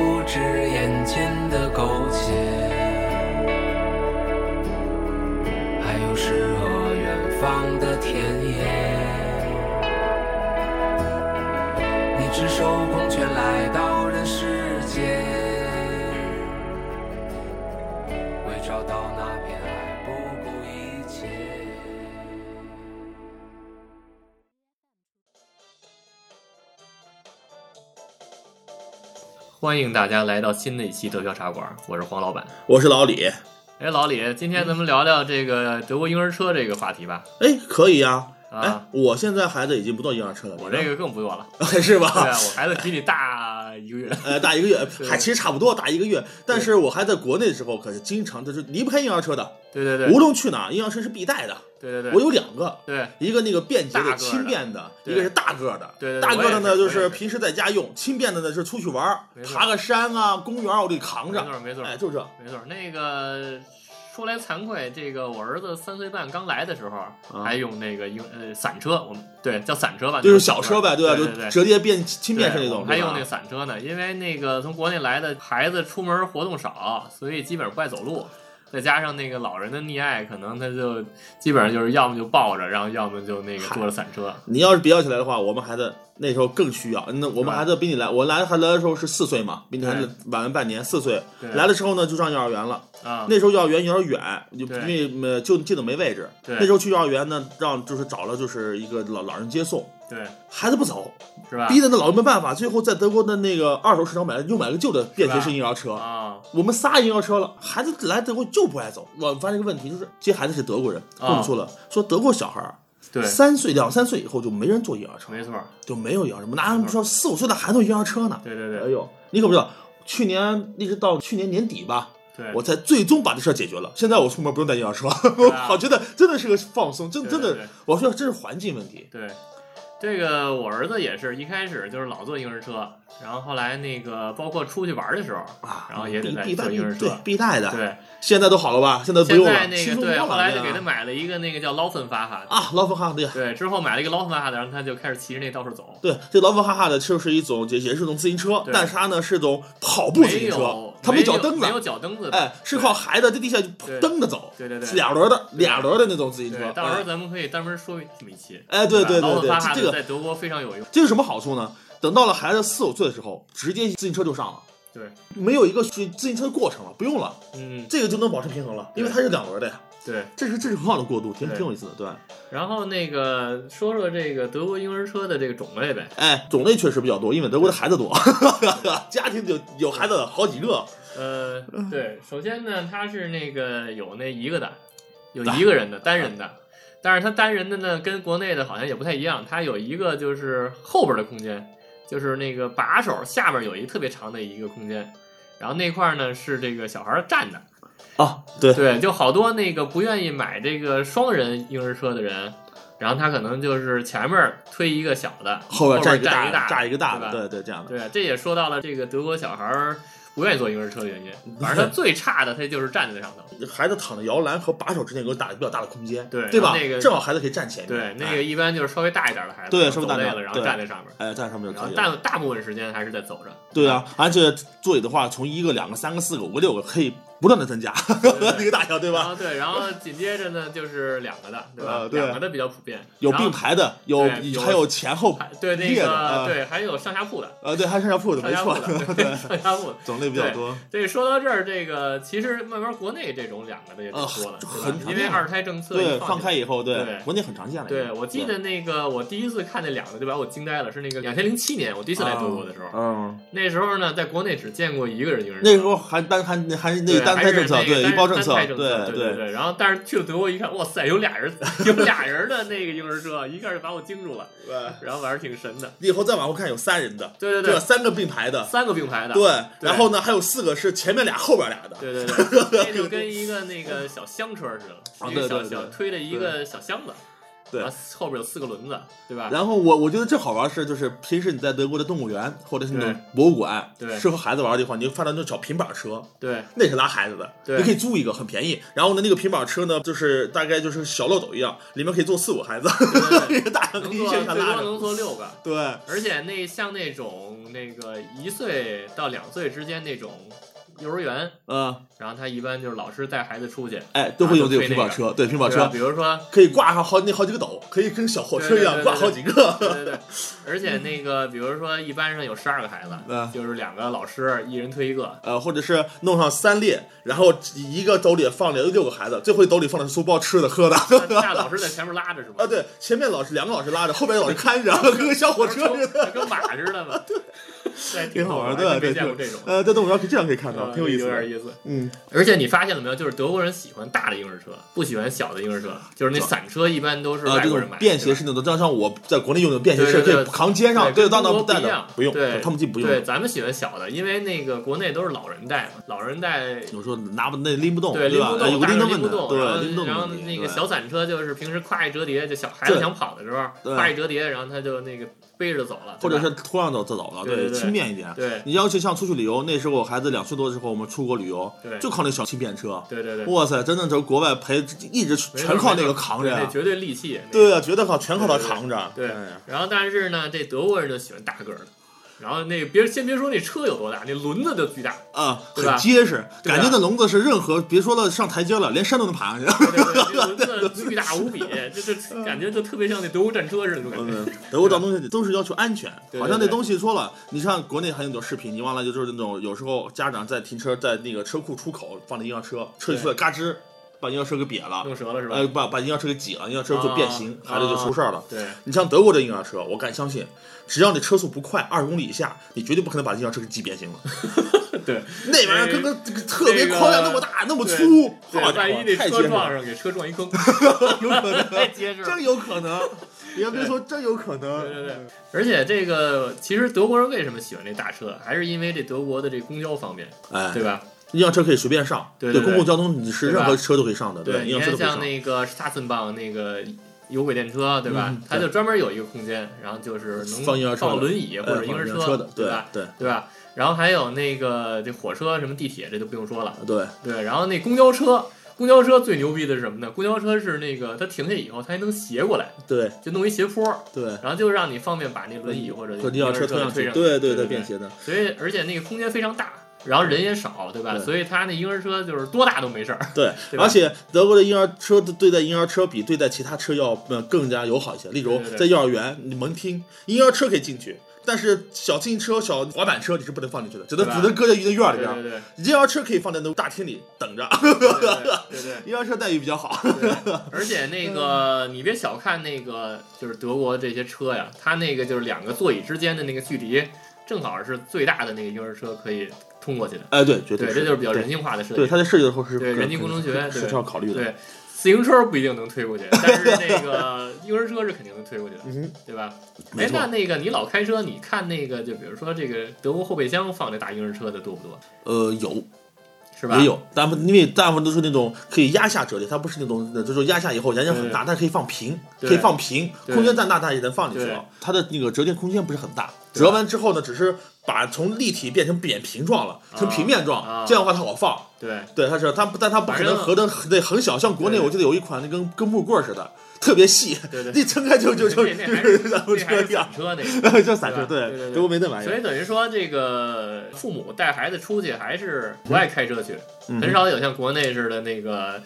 不止眼前的苟且，还有诗和远方的田野。你赤手空拳来到欢迎大家来到新的一期德飘茶馆，我是黄老板。我是老李，哎，老李，今天咱们聊聊这个德国婴儿车这个话题吧。哎，可以呀、啊哎，我现在孩子已经不坐婴儿车了，我这个更不用了，个 是吧？对啊，我孩子比你大一个月。呃，大一个月，还其实差不多，大一个月。但是我还在国内的时候，可是经常就是离不开婴儿车的，对对对，无论去哪儿，婴儿车是必带的。对对对，我有两个，对一个那个便捷的、轻便的，一个是大个儿的。对大个的呢，就是平时在家用；轻便的呢，是出去玩儿爬个山啊、公园儿，我得扛着没。错没错哎，就这。没错。那个说来惭愧，这个我儿子三岁半刚来的时候，还用那个英呃伞车，我们对叫伞车吧，啊就是小车呗，吧？对对对就折叠便轻便是那种，还用那个伞车呢，因为那个从国内来的孩子出门活动少，所以基本上不爱走路。再加上那个老人的溺爱，可能他就基本上就是要么就抱着，然后要么就那个坐着伞车。你要是比较起来的话，我们孩子那时候更需要。那我们孩子比你来，我来孩子来的时候是四岁嘛，比你孩子晚了半年，四岁来的时候呢就上幼儿园了。啊，那时候幼儿园有点远，就对因为呃就近的没位置。对那时候去幼儿园呢，让就是找了就是一个老老人接送，对，孩子不走，是吧？逼得那老人没办法，最后在德国的那个二手市场买了又买了个旧的便携式婴儿车。啊，我们仨婴儿车了，孩子来德国就不爱走。我发现一个问题，就是这些孩子是德国人，跟我们说了，说德国小孩儿对，三岁两三岁以后就没人坐婴儿车，没错，就没有婴儿车，哪不知道四五岁的孩子有婴儿车呢？对对对哎呦，你可不知道，去年一直到去年年底吧，对，我才最终把这事儿解决了。现在我出门不用带婴儿车，我好觉得真的是个放松，真真的我说这是环境问题。对，这个我儿子也是一开始就是老坐婴儿车，然后后来那个包括出去玩的时候，啊，然后也得带婴儿车对必带的。对，现在都好了吧？现在不现用了，在那个对，轻松多了后来就给他买了一个那个叫劳芬法哈的，啊，劳芬哈哈对对，之后买了一个劳芬法哈的，然后他就开始骑着那到处走，对，这劳芬哈哈的就是一种也也是一种自行车，但是它呢是种跑步自行车，它没脚蹬子没，有脚蹬子的，哎，是靠孩子在地下蹬着走，对对对两轮的两轮的那种自行车，。到时候哎咱们可以专门说这么一期。哎，对对对对，这个的在德国非常有用。这有什么好处呢？等到了孩子四五岁的时候，直接自行车就上了，对，没有一个学自行车的过程了，不用了，嗯，这个就能保持平衡了，因为它是两轮的呀。对。这是这是很好的过渡，挺挺有意思的，对。然后那个说说这个德国婴儿车的这个种类呗。哎，种类确实比较多，因为德国的孩子多，家庭有有孩子好几个。呃，对，首先呢，它是那个有那一个的，有啊一个人的单人的，但是它单人的呢，跟国内的好像也不太一样，它有一个就是后边的空间，就是那个把手下边有一个特别长的一个空间，然后那块儿呢是这个小孩儿站的，哦，对，对，就好多那个不愿意买这个双人婴儿车的人。然后他可能就是前面推一个小的，后边站站一个大的，一个大的，站一个大对吧的，对对，这样的。对，这也说到了这个德国小孩儿不愿意坐婴儿车的原因。反正他 最差的，他就是站在上头。孩子躺在摇篮和把手之间有个大比较大的空间，对对吧？那个正好孩子可以站前面。对，那哎个一般就是稍微大一点的孩子，对稍微大点走累了，然后站在上面，哎，站上面就可以了。大大部分时间还是在走着。对啊，而且座椅的话，从一个、两个、三个、四个、五个、六个，可以不断的增加 那个大小，对吧？对，然后紧接着呢就是两个的，对吧？呃对两个的比较普遍，有并排的，有有还有前后，排对那个啊对，还有上下铺的，呃，对，还有上下铺的，没错上下铺，的，对，上下铺的。种类比较多。对，说到这儿，这个其实慢慢国内这种两个的也挺多了，因为二胎政策对，放开以后，对国内很常见了。对，我记得那个我第一次看那两个就把我惊呆了，是那个两千零七年我第一次来德国的时候，嗯，那时候呢，在国内只见过一个人一个人，那时候还单还还那对单单胎政策对一包政策对对对对。然后但是去了德国一看，哇塞，有俩人 有俩人的那个婴儿车，一下就把我惊住了，对，然后反正挺神的。你以后再往后看有三人的，对对对吧？三个并排的，三个并排的，对，然后呢还有四个是前面俩后边俩的，对对对，那就跟一个那个小厢车似的，啊一个小小推的一个小箱子，对后后边有四个轮子，对吧？然后我我觉得最好玩是，就是平时你在德国的动物园或者是那种博物馆，对适合孩子玩的地方，你就看到那种小平板车，对那是拉孩子的，对你可以租一个，很便宜。然后呢，那个平板车呢，就是大概就是小漏斗一样，里面可以坐四五孩子，对 一个大能坐最现场拉能坐六个，对，而且那像那种那个一岁到两岁之间那种幼儿园，嗯，然后他一般就是老师带孩子出去，哎，都会用这个平板车，对，平板？车比如说，可以挂上好那好几个斗，可以跟小火车一样挂好几个。对对对，而且那个比如说一班上有十二个孩子，嗯就是两个老师一人推一个，呃，或者是弄上三列，然后一个斗里放了六个孩子，最后一斗里放的是书包吃的喝的。老师在前面拉着是吗？啊，对，前面老师两个老师拉着，后面老师看着，跟个小火车似的，跟马似的嘛，对，挺好玩的，的。没对，见过这种。呃，在动物园可以这样可以看到，呃挺有意思的。有点意思。嗯，而且你发现了没有？就是德国人喜欢大的婴儿车，不喜欢小的婴儿车。就是那散车一般都是外国人买便携式那种，就像我在国内用的便携式，对对对可以扛肩上，对，当当跟中国带的不用对，，他们自己不用。对，咱们喜欢小的，因为那个国内都是老人带嘛，老人带有时候拿不那拎不动，对，对吧？拎不动，哎有拎不动，然后对，拎不动然后那个小散车就是平时胯一折叠，就小孩子想跑的时候，对胯一折叠，然后他就那个背着走了，或者是拖上走就走了，对对对轻便一点。对你要去像出去旅游，那时候我孩子两岁多的时候，我们出国旅游，对就靠那小轻便车。对对对，哇塞，真的就是国外陪一直全靠那个扛着呀。对那绝对利器，对啊，绝对靠全靠他扛着。对然后但是呢，这德国人就喜欢大个儿的，然后那个别先别说那车有多大，那轮子就巨大，啊，很结实，感觉那笼子是任何别说了上台阶了，连山都能爬上去。轮子巨大无比，就就感觉就特别像那德国战车似的德国造东西都是要求安全，好像那东西说了，你像国内还有那种视频，你忘了就是那种有时候家长在停车在那个车库出口放了一辆车，车一出来嘎吱，把婴儿车给瘪了，弄折了是吧？呃，把把婴儿车给挤了，婴儿车就变形，啊孩子就出事儿了。对你像德国这婴儿车，我敢相信，只要你车速不快，二十公里以下，你绝对不可能把婴儿车给挤变形了。对那玩意儿跟个这个特别框架那么大，那么粗，对，好家伙万一那车太结实了，撞上，给车撞一坑，有可能，太结实了。真有可能。别别说，真有可能。对对对，而且这个其实德国人为什么喜欢这大车，还是因为这德国的这公交方便，哎，对吧？婴儿车可以随便上，对公共交通你是任何车都可以上的，对，婴你看像儿车都可以上。那个萨森邦那个有轨电车，对吧嗯？它就专门有一个空间，然后就是能放婴儿车放轮椅或者哎婴儿放车的，对吧？对对吧？然后还有那个这火车什么地铁，这就不用说了。对对，然后那公交车，公交车最牛逼的是什么呢？公交车是那个它停下以后，它还能斜过来，对就弄一斜坡，对，然后就让你方便把那轮椅或者和婴儿车推上去，对对对，便携的，所以而且那个空间非常大，然后人也少，对吧？对所以他那婴儿车就是多大都没事儿。对，对而且德国的婴儿车对待婴儿车比对待其他车要呃更加友好一些。例如在幼儿园，你门厅婴儿车可以进去，但是小自行车、小滑板车你是不能放进去的，只能只能搁在一个院儿里边。对对对婴儿车可以放在那大厅里等着，对对 婴儿车待遇比较好。对，而且那个你别小看那个，就是德国这些车呀，它那个就是两个座椅之间的那个距离，正好是最大的那个婴儿车可以通过去的。哎，对，绝对，是这就是比较人性化的设计。对它在设计的时候是对人机工程学是要考虑的。对，自行车不一定能推过去，但是那个 婴儿车是肯定能推过去的，对吧？没错哎，那那个你老开车，你看那个，就比如说这个德国后备箱放这大婴儿车的多不多？呃，有是吧？也有，大部分因为大部分都是那种可以压下折叠，它不是那种就是说压下以后沿着很大，但可以放平，可以放平，空间再大它也能放进去。它的那个折叠空间不是很大，折完之后呢，只是把从立体变成扁平状了，成平面状，啊这样的话它好放。对对，它是它不，但它不可能合的得很小，像国内我记得有一款那跟跟木棍儿似的，特别细，对对一撑开就就就那那还是像那还是车一样，车那个。叫散车，对对德国没那玩意儿所以。等于说，这个父母带孩子出去还是不爱开车去，嗯很少有像国内似的那个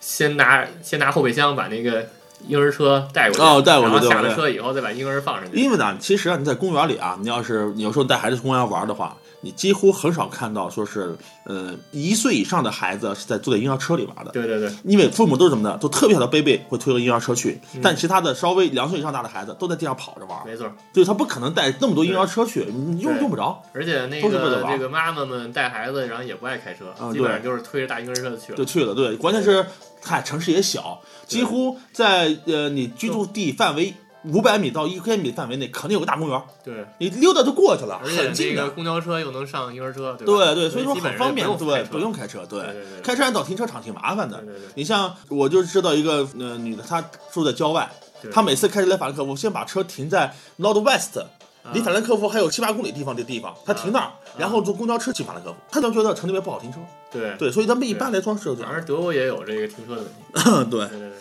先拿先拿后备箱把那个婴儿车带过去，哦带过去然后下了车以后再把婴儿放上去。因为呢，其实啊，你在公园里啊，你要是你有时候带孩子去公园玩的话，你几乎很少看到说是呃一岁以上的孩子是在坐在婴儿车里玩的。对对对，因为父母都是怎么的？都特别小的 baby 会推个婴儿车去，嗯但其他的稍微两岁以上大的孩子都在地上跑着玩，没错。对他不可能带那么多婴儿车去，你用用不着。而且那个这个妈妈们带孩子，然后也不爱开车，啊基本上就是推着大婴儿车去了。就去了，对，关键是，嗨，城市也小，几乎在呃你居住地范围五百米到一千米范围内，肯定有个大公园，对，你溜达就过去了，很近的。公交车又能上婴儿车，对吧？对对，所以说很方便，对，不用开车，对开车还找停车场挺麻烦的你像我就知道一个呃女的，她住在郊外，她每次开车来法兰克福，先把车停在 Northwest，离啊法兰克福还有七八公里地方的地方，她停那儿，然后坐公交车去法兰克福。她就觉得城里面不好停车，对，对，所以咱们一般来说是这样。反正德国也有这个停车的问题。对，对对对，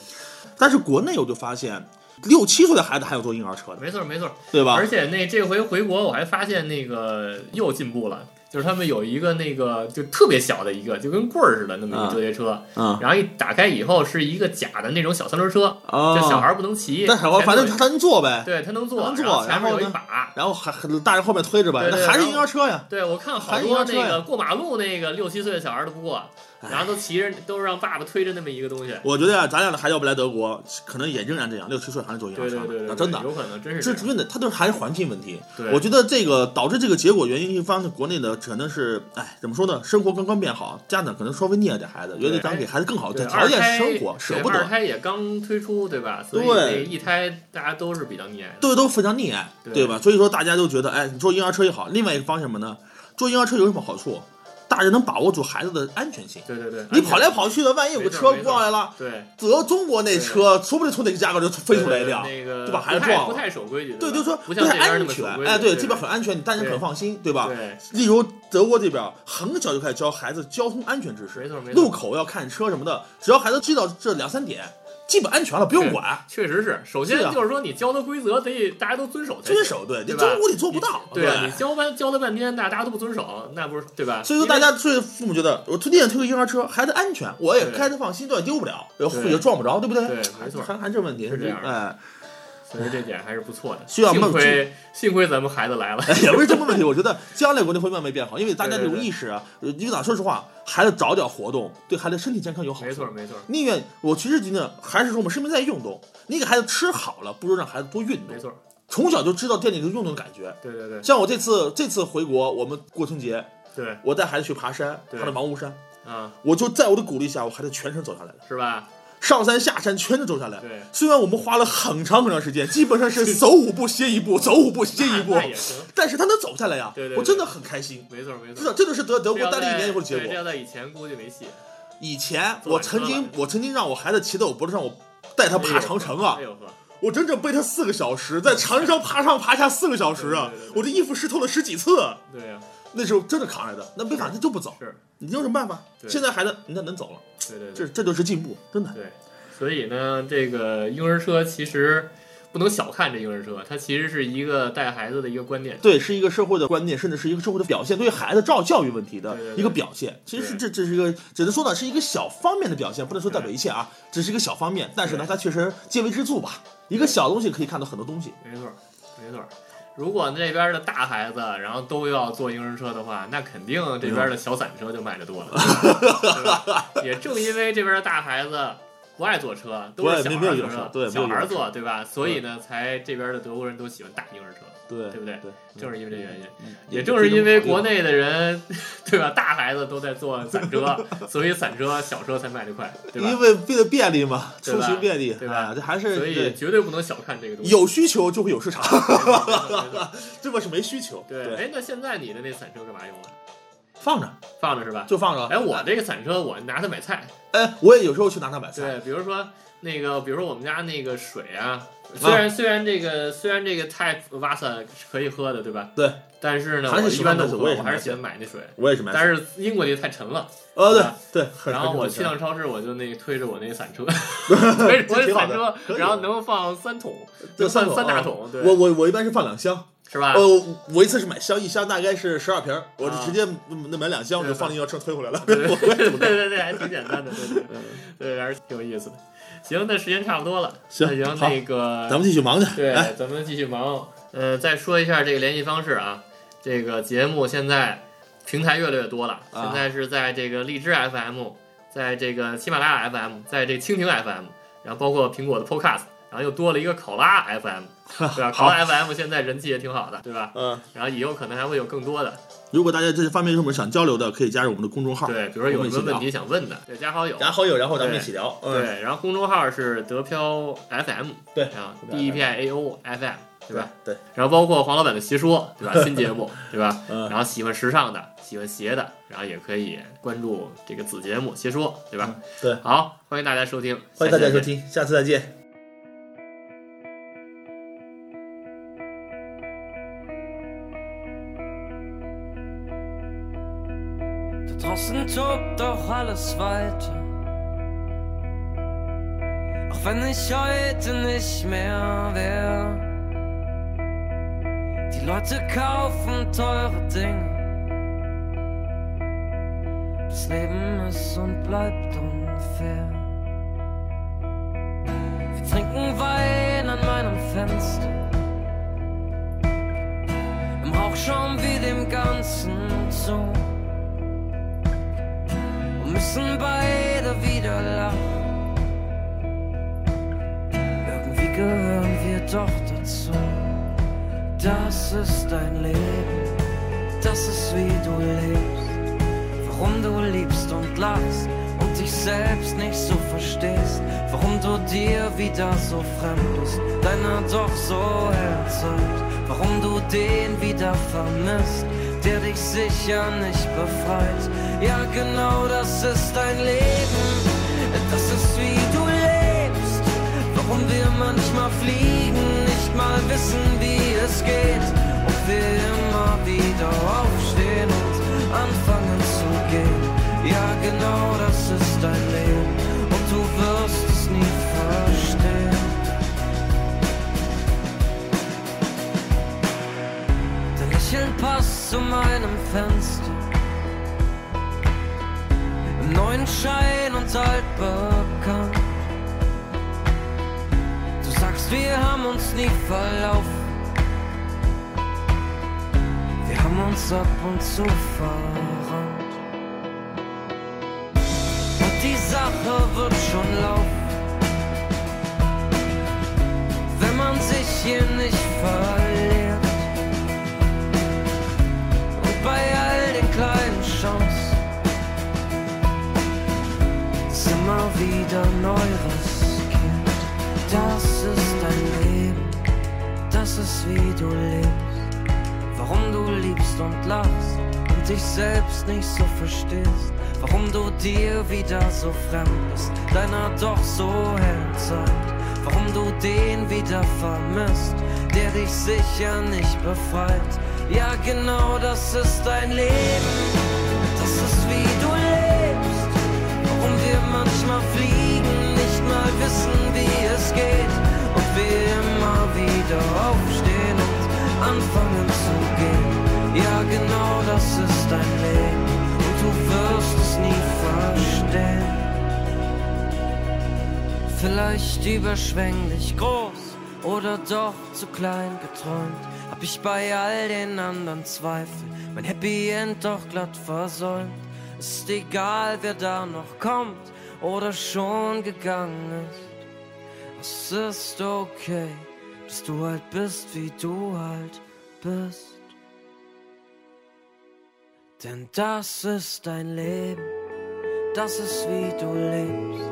但是国内我就发现，六七岁的孩子还有坐婴儿车的，没错没错。对吧而？且那这回回国，我还发现那个又进步了，就是他们有一个那个就特别小的一个，就跟棍儿似的那么一啊个折叠车，嗯然后一打开以后是一个假的那种小三轮车，啊，就小孩儿不能骑，但小孩反正他能坐呗，对他能坐，能坐然后前面有一把。然后还还大人后面推着呗，还是婴儿车呀。对，我看好多那个过马路那个六七岁的小孩儿都不过，哎然后都骑着都是让爸爸推着那么一个东西。我觉得呀，咱俩的孩子要不来德国，可能也仍然这样，六七岁还是坐婴儿车的，对对对对，那真的。有可能真是这真的，它都是还是环境问题。对我觉得这个导致这个结果原因，一方是国内的可能是，哎，怎么说呢？生活刚刚变好，家长可能稍微溺爱点孩子，觉得咱给孩子更好的条件生活，舍不得，对二胎也刚推出，对吧？所以对一胎大家都是比较溺爱的。对，都非常溺爱，对对吧？所以说大家都觉得，哎，你坐婴儿车也好。另外一个方向什么呢？坐婴儿车有什么好处？大人能把握住孩子的安全性。对对对，你跑来跑去的，万一有个车过来了，对，德中国那车说不定从哪个夹角就飞出来一辆，那个就把孩子撞了不太守规矩，对，就是说不太安全。哎，对，这边很安全，你大人很放心，对吧？对，例如德国这边很小就开始教孩子交通安全知识，没错没错路口要看车什么的，只要孩子知道这两三点，基本安全了，不用管。确实是。首先就是说，你教的规则得大家都遵守遵守，对你中国你做不到，对啊，你教班教了半天，那大家都不遵守，那不是对吧？所以说，大家所以父母觉得我推荐推个婴儿车，孩子安全，我也开的放心，对，丢不了，也撞不着，对不对？对没错还还这问题是这样的哎，所以这点还是不错的。需要梦幸亏幸亏咱们孩子来了，哎也不是这么问题，我觉得将来国内会慢慢变好，因为大家这种意识啊，呃因为咋说实话，孩子早点活动，对孩子身体健康有好处。没错没错宁愿我其实觉得还是说我们身边在运动，你给孩子吃好了，不如让孩子多运动没。错，从小就知道店里的运动的感觉。对对对像我这次这次回国，我们过春节，对我带孩子去爬山，对爬的王屋山，啊，我就在我的鼓励下，我孩子全程走下来了，是吧？上山下山全都走下来。对，虽然我们花了很长很长时间，基本上是 走五步歇一步，走五步歇一步 但是他能走下来呀，对对对我真的很开心。没错没真错。的，这就是德德国待了一年以后的结果。对这要在以前估计没戏。以前我曾经我曾经让我孩子骑在我脖子上，我带他爬长城啊哎，我整整背他四个小时，在长上爬上爬下四个小时啊对对对！对我这衣服湿透了十几次，对呀，那时候真的扛来的，那没法，他就不走，是，你有什么办法？现在孩子人家能走了，对对对这这就是进步，真的。对。所以呢，这个婴儿车其实不能小看这婴儿车，它其实是一个带孩子的一个观念。对，是一个社会的观念，甚至是一个社会的表现，对于孩子照教育问题的一个表现。其实是这这是一个，只能说呢是一个小方面的表现，不能说代表一切啊，只是一个小方面。但是呢，它确实见微知著吧，一个小东西可以看到很多东西。没错，没错。如果那边的大孩子，然后都要坐婴儿车的话，那肯定这边的小散车就卖的多了？也正因为这边的大孩子不爱坐车，都是小孩坐小孩坐，对吧？所以呢，才这边的德国人都喜欢大婴儿车，对对不对对，正是因为这原因。嗯也正是因为国内的人，对吧？大孩子都在坐散车，所以散车、小车才卖得快，对吧因？为为了便利嘛，出行便利，对吧啊这还是所以对绝对不能小看这个东西。有需求就会有市场，这不是没需求。对，哎，那现在你的那散车干嘛用啊？放着放着是吧？就放着。哎，我这个散车我拿它买菜，哎，我也有时候去拿它买菜。对，比如说那个，比如说我们家那个水啊，虽然、虽然这个虽然这个瓦萨是可以喝的，对吧？对。但是呢，还是我一般都不喝，我还是喜欢买那水。我也是买。但是英国那太沉了，呃，对对对，然后我去趟超市，我就那个推着我那散车，推着我那挺好的散车，然后能放三桶，对能放桶啊三大桶，对，我我我一般是放两箱，是吧？呃，我一次是买箱，一箱大概是十二瓶儿，我就啊直接那买两箱，我就放进婴儿车推回来了。对对对，还挺简单的，对对对，还是挺有意思的。行，那时间差不多了，行那行，那个咱们继续忙去。对哎，，咱们继续忙。呃，再说一下这个联系方式啊，这个节目现在平台越来越多了，啊现在是在这个荔枝 FM，在这个喜马拉雅 FM，在这个蜻蜓 FM，然后包括苹果的 Podcast，然后又多了一个考拉 FM，对吧？考拉 FM 现在人气也挺好的，对吧？嗯，然后以后可能还会有更多的，如果大家这些方面有什么想交流的，可以加入我们的公众号，对，比如说有什么问题想问的，对，加好友，加好友，然后咱们一起聊。嗯，对，然后公众号是德飘 FM，对啊德飘，D E P I A O F M，对吧？？对，然后包括黄老板的鞋说，对吧？新节目，对吧？嗯然后喜欢时尚的，喜欢鞋的，然后也可以关注这个子节目鞋说，对吧？对，好，欢迎大家收听，欢迎大家收。听，下次再见。Tobt doch alles weiter. Auch wenn ich heute nicht mehr wär. Die Leute kaufen teure Dinge. Das Leben ist und bleibt unfair. Wir trinken Wein an meinem Fenster. Im Rauch schauen wir dem Ganzen zu müssen beide wieder lachen. Irgendwie gehören wir doch dazu. Das ist dein Leben, das ist wie du lebst. Warum du liebst und lachst und dich selbst nicht so verstehst. Warum du dir wieder so fremd bist, deiner doch so herzeit. Warum du den wieder vermisst, der dich sicher nicht befreit. Ja, genau das ist dein Leben, das ist wie du lebst. Warum wir manchmal fliegen, nicht mal wissen, wie es geht. Und wir immer wieder aufstehen und anfangen zu gehen. Ja, genau das ist dein Leben und du wirst es nie verstehen. Dein Lächeln passt zu meinem Fenster. Neuen Schein und altbekannt. Du sagst, wir haben uns nie verlaufen. Wir haben uns ab und zu verrannt. Und die Sache wird schon laufen. Wenn man sich hier nicht verliert. Ist immer wieder neu riskiert. Das ist dein Leben, das ist wie du lebst. Warum du liebst und lachst und dich selbst nicht so verstehst. Warum du dir wieder so fremd bist, deiner doch so hellen Zeit. Warum du den wieder vermisst, der dich sicher nicht befreit. Ja, genau das ist dein Leben, wir manchmal fliegen, nicht mal wissen, wie es geht. Und wir immer wieder aufstehen und anfangen zu gehen. Ja, genau das ist dein Leben und du wirst es nie verstehen. Vielleicht überschwänglich groß oder doch zu klein geträumt. Hab ich bei all den anderen Zweifel mein Happy End doch glatt versäumt. Ist egal, wer da noch kommt oder schon gegangen ist. Es ist okay, dass du halt bist, wie du halt bist. Denn das ist dein Leben, das ist wie du lebst.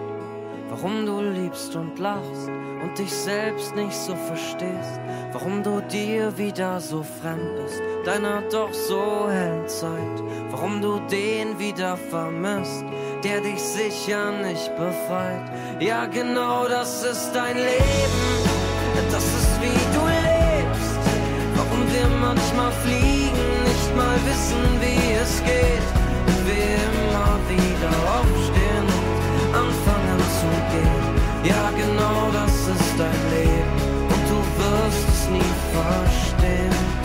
Warum du liebst und lachst und dich selbst nicht so verstehst. Warum du dir wieder so fremd bist, deiner doch so hellen Zeit. Warum du den wieder vermisst, der dich sicher nicht befreit. Ja, genau das ist dein Leben, das ist wie du lebst. Warum wir manchmal fliegen, nicht mal wissen, wie es geht. Und wir immer wieder aufstehen und anfangen zu gehen. Ja, genau das ist dein Leben und du wirst es nie verstehen.